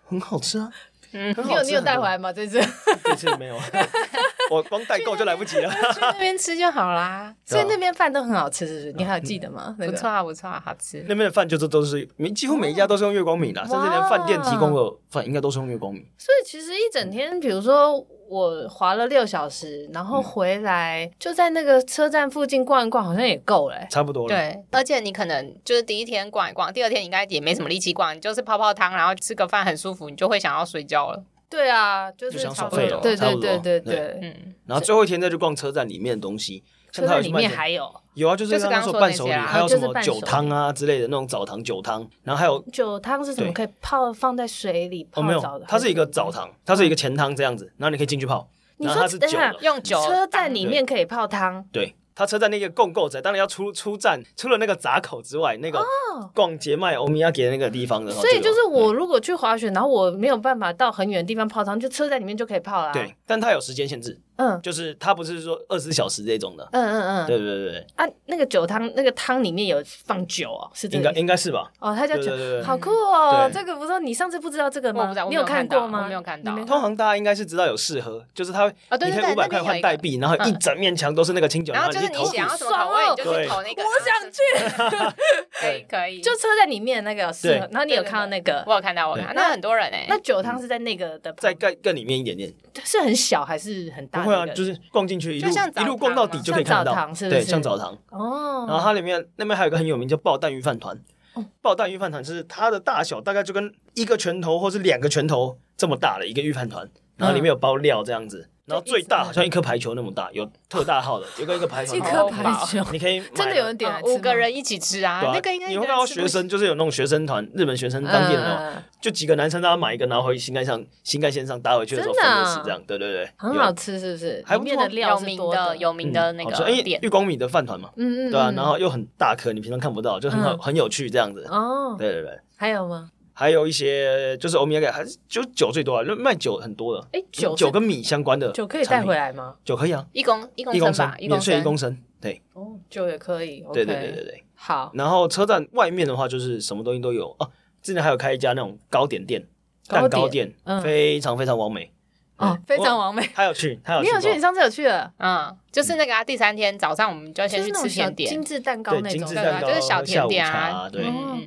很好吃啊。嗯，你有你有带回来吗？这次？这次没有，我光代购就来不及了。去那边吃就好啦。所以那边饭都很好吃，是不是？你还有记得吗？不错啊，不错啊，好吃。那边的饭就是都是，几乎每一家都是用月光米的，甚至连饭店提供的饭应该都是用月光米。所以其实一整天，比如说我滑了六小时，然后回来就在那个车站附近逛一逛，好像也够了。差不多了。对，而且你可能就是第一天逛一逛，第二天应该也没什么力气逛，你就是泡泡汤，然后吃个饭很舒服，你就会想要睡觉了。对啊，就是想耍废了，对对对对对，嗯。然后最后一天再去逛车站里面的东西，车站里面还有有啊，就是刚刚说伴手礼，还有什么酒汤啊之类的那种澡堂酒汤，然后还有酒汤是怎么？可以泡放在水里泡澡的？它是一个澡堂，它是一个前汤这样子，然后你可以进去泡。你说是酒，用酒，车站里面可以泡汤，对。他车站那个共构仔，当然要出出站，除了那个闸口之外，那个逛街卖欧米亚给那个地方的话，所以就是我如果去滑雪，然后我没有办法到很远的地方泡汤，就车站里面就可以泡啦。对，但它有时间限制。嗯，就是它不是说二十四小时这种的。嗯嗯嗯，对对对对。啊，那个酒汤，那个汤里面有放酒哦，是这个？应该应该是吧？哦，它叫酒，好酷哦！这个不是你上次不知道这个吗？你有看过吗？没有看到。通常大家应该是知道有试喝，就是它你可以五百块换代币，然后一整面墙都是那个清酒，然后就是你想要什么口味你就去投那个。我想去，可以可以，就车在里面那个试喝，然后你有看到那个？我有看到，我看到，那很多人哎。那酒汤是在那个的，在更更里面一点点，是很小还是很大？不会啊，就是逛进去一路一路逛到底就可以看到，对，像澡堂。哦。然后它里面那边还有一个很有名叫爆蛋鱼饭团，爆蛋鱼饭团就是它的大小大概就跟一个拳头或是两个拳头这么大的一个鱼饭团，然后里面有包料这样子。然后最大好像一颗排球那么大，有特大号的，有个一个排球，一颗排球，你可以 真的有人点，五个人一起吃啊。那个应该你会看到学生，就是有那种学生团，日本学生当地的，就几个男生，大家买一个，然后回新干线新干线上搭回去的时候分着吃，这样，对对对，很好吃，是不是？还有名的有名的那个店，玉光米的饭团嘛，嗯嗯，对啊，然后又很大颗，你平常看不到，就很好，很有趣这样子。哦，对对对，还有吗？还有一些就是欧米亚还是就酒最多啊，卖酒很多的。哎，酒酒跟米相关的酒可以带回来吗？酒可以啊，一公一公升吧，免税一公升。对，哦，酒也可以。对对对对对，好。然后车站外面的话，就是什么东西都有哦。之前还有开一家那种糕点店，蛋糕店，非常非常完美哦，非常完美。他有去，他有去。你有去？你上次有去了？嗯，就是那个啊，第三天早上我们就要先去吃甜点，精致蛋糕那种，对就是小甜点啊。对，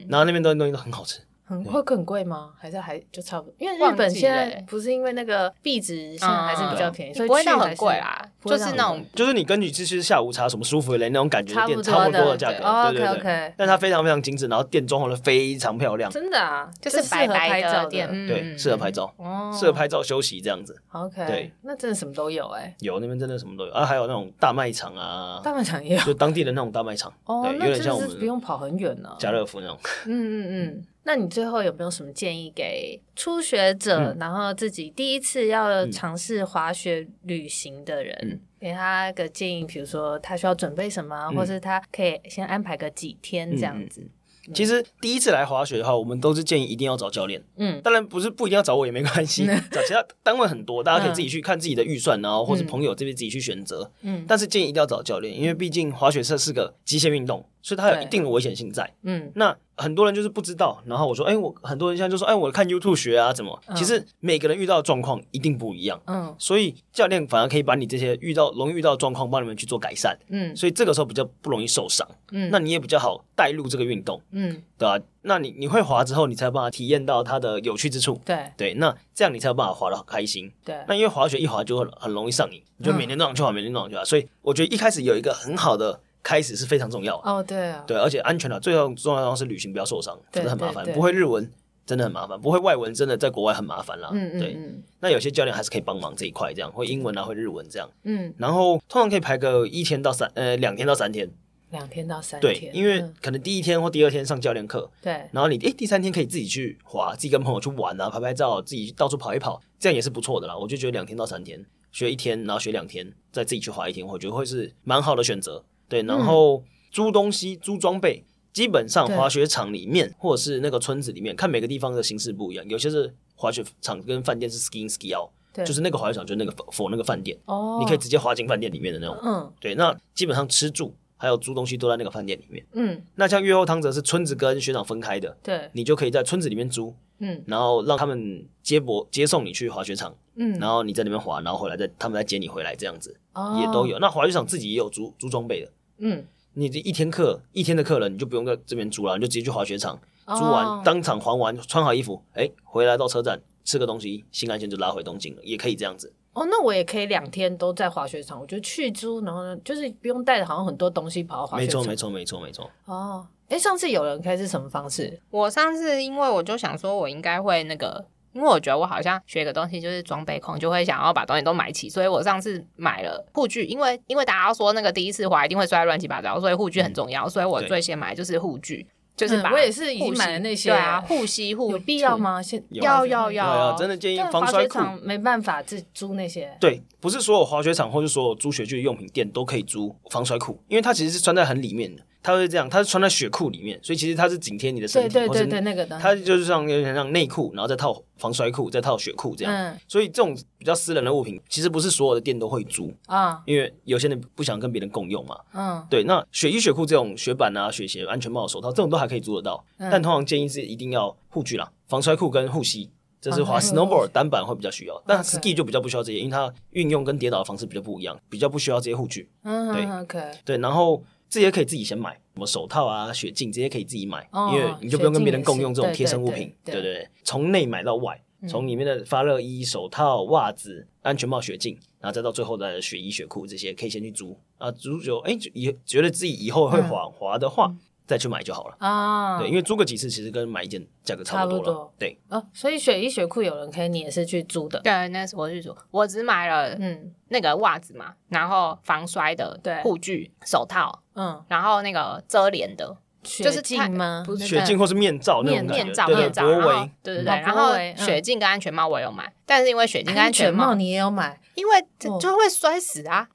然后那边东西东西都很好吃。很会很贵吗？还是还就差不多？因为日本现在不是因为那个币值现在还是比较便宜，所以不会到很贵啦。就是那种，就是你根据去吃下午茶什么舒芙蕾那种感觉的店，差不多的价格。对对对。但它非常非常精致，然后店装潢的非常漂亮。真的啊，就是白白的店，对，适合拍照，适合拍照休息这样子。OK，对，那真的什么都有哎。有那边真的什么都有啊，还有那种大卖场啊，大卖场也有，就当地的那种大卖场。哦，有点像我们不用跑很远呢，家乐福那种。嗯嗯嗯。那你最后有没有什么建议给初学者，然后自己第一次要尝试滑雪旅行的人，给他个建议，比如说他需要准备什么，或是他可以先安排个几天这样子。其实第一次来滑雪的话，我们都是建议一定要找教练。嗯，当然不是不一定要找我也没关系，找其他单位很多，大家可以自己去看自己的预算，然后或是朋友这边自己去选择。嗯，但是建议一定要找教练，因为毕竟滑雪车是个极限运动，所以它有一定的危险性在。嗯，那。很多人就是不知道，然后我说，哎，我很多人现在就说，哎，我看 YouTube 学啊，怎么？其实每个人遇到的状况一定不一样，嗯，所以教练反而可以把你这些遇到容易遇到的状况帮你们去做改善，嗯，所以这个时候比较不容易受伤，嗯，那你也比较好带入这个运动，嗯，对吧？那你你会滑之后，你才有办法体验到它的有趣之处，对对，那这样你才有办法滑的好开心，对。那因为滑雪一滑就会很容易上瘾，你就每天都想去滑，每天都想去滑，所以我觉得一开始有一个很好的。开始是非常重要哦，对啊，对，而且安全的，最重要的是旅行不要受伤，真的很麻烦。不会日文真的很麻烦，不会外文真的在国外很麻烦啦。嗯，对，那有些教练还是可以帮忙这一块，这样会英文啊，会日文这样。嗯，然后通常可以排个一天到三呃两天到三天，两天到三天。对，因为可能第一天或第二天上教练课，对，然后你诶第三天可以自己去滑，自己跟朋友去玩啊，拍拍照，自己到处跑一跑，这样也是不错的啦。我就觉得两天到三天学一天，然后学两天，再自己去滑一天，我觉得会是蛮好的选择。对，然后。租东西、租装备，基本上滑雪场里面或者是那个村子里面，看每个地方的形式不一样，有些是滑雪场跟饭店是 ski ski out，就是那个滑雪场就是那个 for 那个饭店，哦，你可以直接滑进饭店里面的那种。嗯，对，那基本上吃住还有租东西都在那个饭店里面。嗯，那像月后汤则是村子跟雪场分开的，对，你就可以在村子里面租，嗯，然后让他们接驳接送你去滑雪场，嗯，然后你在那边滑，然后回来再他们再接你回来这样子，哦，也都有。那滑雪场自己也有租租装备的，嗯。你这一天课一天的客人，你就不用在这边租了，你就直接去滑雪场，租完、oh. 当场还完，穿好衣服，哎、欸，回来到车站吃个东西，新干线就拉回东京了，也可以这样子。哦，oh, 那我也可以两天都在滑雪场，我就去租，然后呢，就是不用带着好像很多东西跑到滑雪场。没错，没错，没错，没错。哦，哎，上次有人开是什么方式？我上次因为我就想说，我应该会那个。因为我觉得我好像学个东西就是装备控，就会想要把东西都买齐，所以我上次买了护具，因为因为大家说那个第一次滑一定会摔乱七八糟，所以护具很重要，所以我最先买就是护具，就是把、嗯、我也是已经买了那些，对啊，护膝护有必要吗？现要要要，真的建议防摔裤没办法自租那些，对，不是所有滑雪场或者所有租雪具的用品店都可以租防摔裤，因为它其实是穿在很里面的。它会这样，它是穿在雪裤里面，所以其实它是紧贴你的身体。对对对对，那个的。它就是像有点像内裤，然后再套防摔裤，再套雪裤这样。嗯。所以这种比较私人的物品，其实不是所有的店都会租啊，因为有些人不想跟别人共用嘛。嗯。对，那雪衣、雪裤这种雪板啊、雪鞋、安全帽、手套这种都还可以租得到，但通常建议是一定要护具啦，防摔裤跟护膝，这是滑 snowboard 单板会比较需要，但 ski 就比较不需要这些，因为它运用跟跌倒的方式比较不一样，比较不需要这些护具。嗯。对。OK。对，然后。这些可以自己先买，什么手套啊、雪镜这些可以自己买，哦、因为你就不用跟别人共用这种贴身物品，对对对。从内买到外，从里面的发热衣、手套、袜子、安全帽、雪镜，然后再到最后的雪衣、雪裤这些，可以先去租啊。租就哎，以觉得自己以后会滑滑的话。嗯再去买就好了。啊，对，因为租个几次其实跟买一件价格差不多了，多。对。哦，所以雪衣雪裤有人可以，你也是去租的？对，那是我去租，我只买了嗯。那个袜子嘛，然后防摔的对。护具、手套，嗯，然后那个遮脸的。就是镜吗？不是雪镜或是面罩那种面面罩面罩，然后对对对，然后雪镜跟安全帽我有买，但是因为雪镜跟安全帽你也有买，因为就会摔死啊！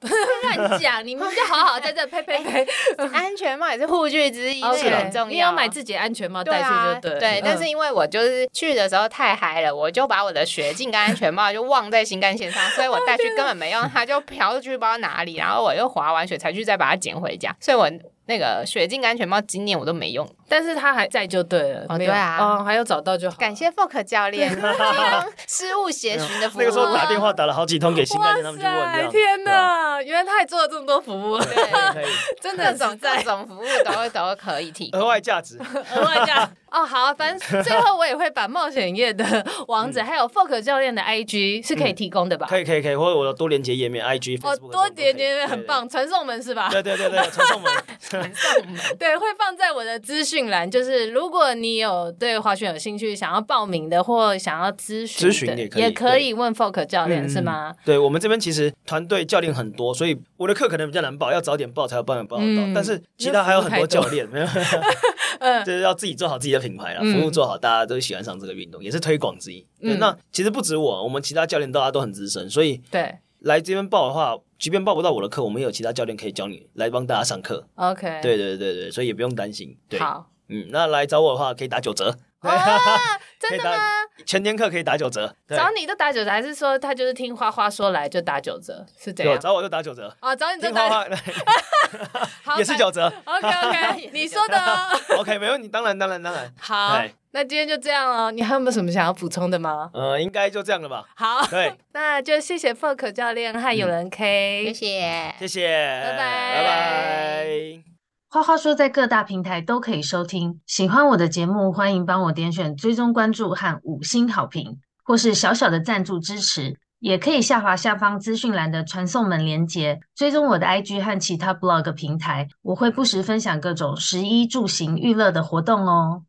乱讲，你们就好好在这呸呸呸！安全帽也是护具之一，很重要。你要买自己安全帽戴去就对。对，但是因为我就是去的时候太嗨了，我就把我的雪镜跟安全帽就忘在新干线上，所以我带去根本没用，它就飘出去不知道哪里，然后我又滑完雪才去再把它捡回家，所以我。那个雪镜安全帽今年我都没用，但是他还在就对了。哦，对啊，哦，还有找到就好。感谢 Fork 教练 失物协寻的服务。那个时候打电话打了好几通给新干线，他们去问。天哪，原来他也做了这么多服务，对，真的各种各种服务都都可以提供。额外价值，额外价。哦，好，反正最后我也会把冒险业的网址还有 Fork 教练的 IG 是可以提供的吧？可以，可以，可以，或者我的多连接页面 IG。哦，多连接页面很棒，传送门是吧？对对对对，传送门。对，会放在我的资讯栏。就是如果你有对滑雪有兴趣，想要报名的或想要咨询，咨询也可以，也可以问 Folk 教练是吗？对，我们这边其实团队教练很多，所以我的课可能比较难报，要早点报才有办法报得到。但是其他还有很多教练，没有，就是要自己做好自己的品牌了，服务做好，大家都喜欢上这个运动，也是推广之一。那其实不止我，我们其他教练大家都很资深，所以对。来这边报的话，即便报不到我的课，我们也有其他教练可以教你来帮大家上课。OK，对对对对，所以也不用担心。对，好，嗯，那来找我的话可以打九折。啊，真的吗？全天课可以打九折。找你都打九折，还是说他就是听花花说来就打九折？是这样？找我就打九折。啊，找你就打。也是九折。OK OK，你说的。OK，没问题，当然当然当然。好。那今天就这样了，你还有没有什么想要补充的吗？呃，应该就这样了吧。好，对，那就谢谢 Fork 教练和有人 K，谢谢，谢谢，拜拜，拜拜。花花说在各大平台都可以收听，喜欢我的节目，欢迎帮我点选追踪关注和五星好评，或是小小的赞助支持，也可以下滑下方资讯栏的传送门连接，追踪我的 IG 和其他 blog 平台，我会不时分享各种食衣住行娱乐的活动哦。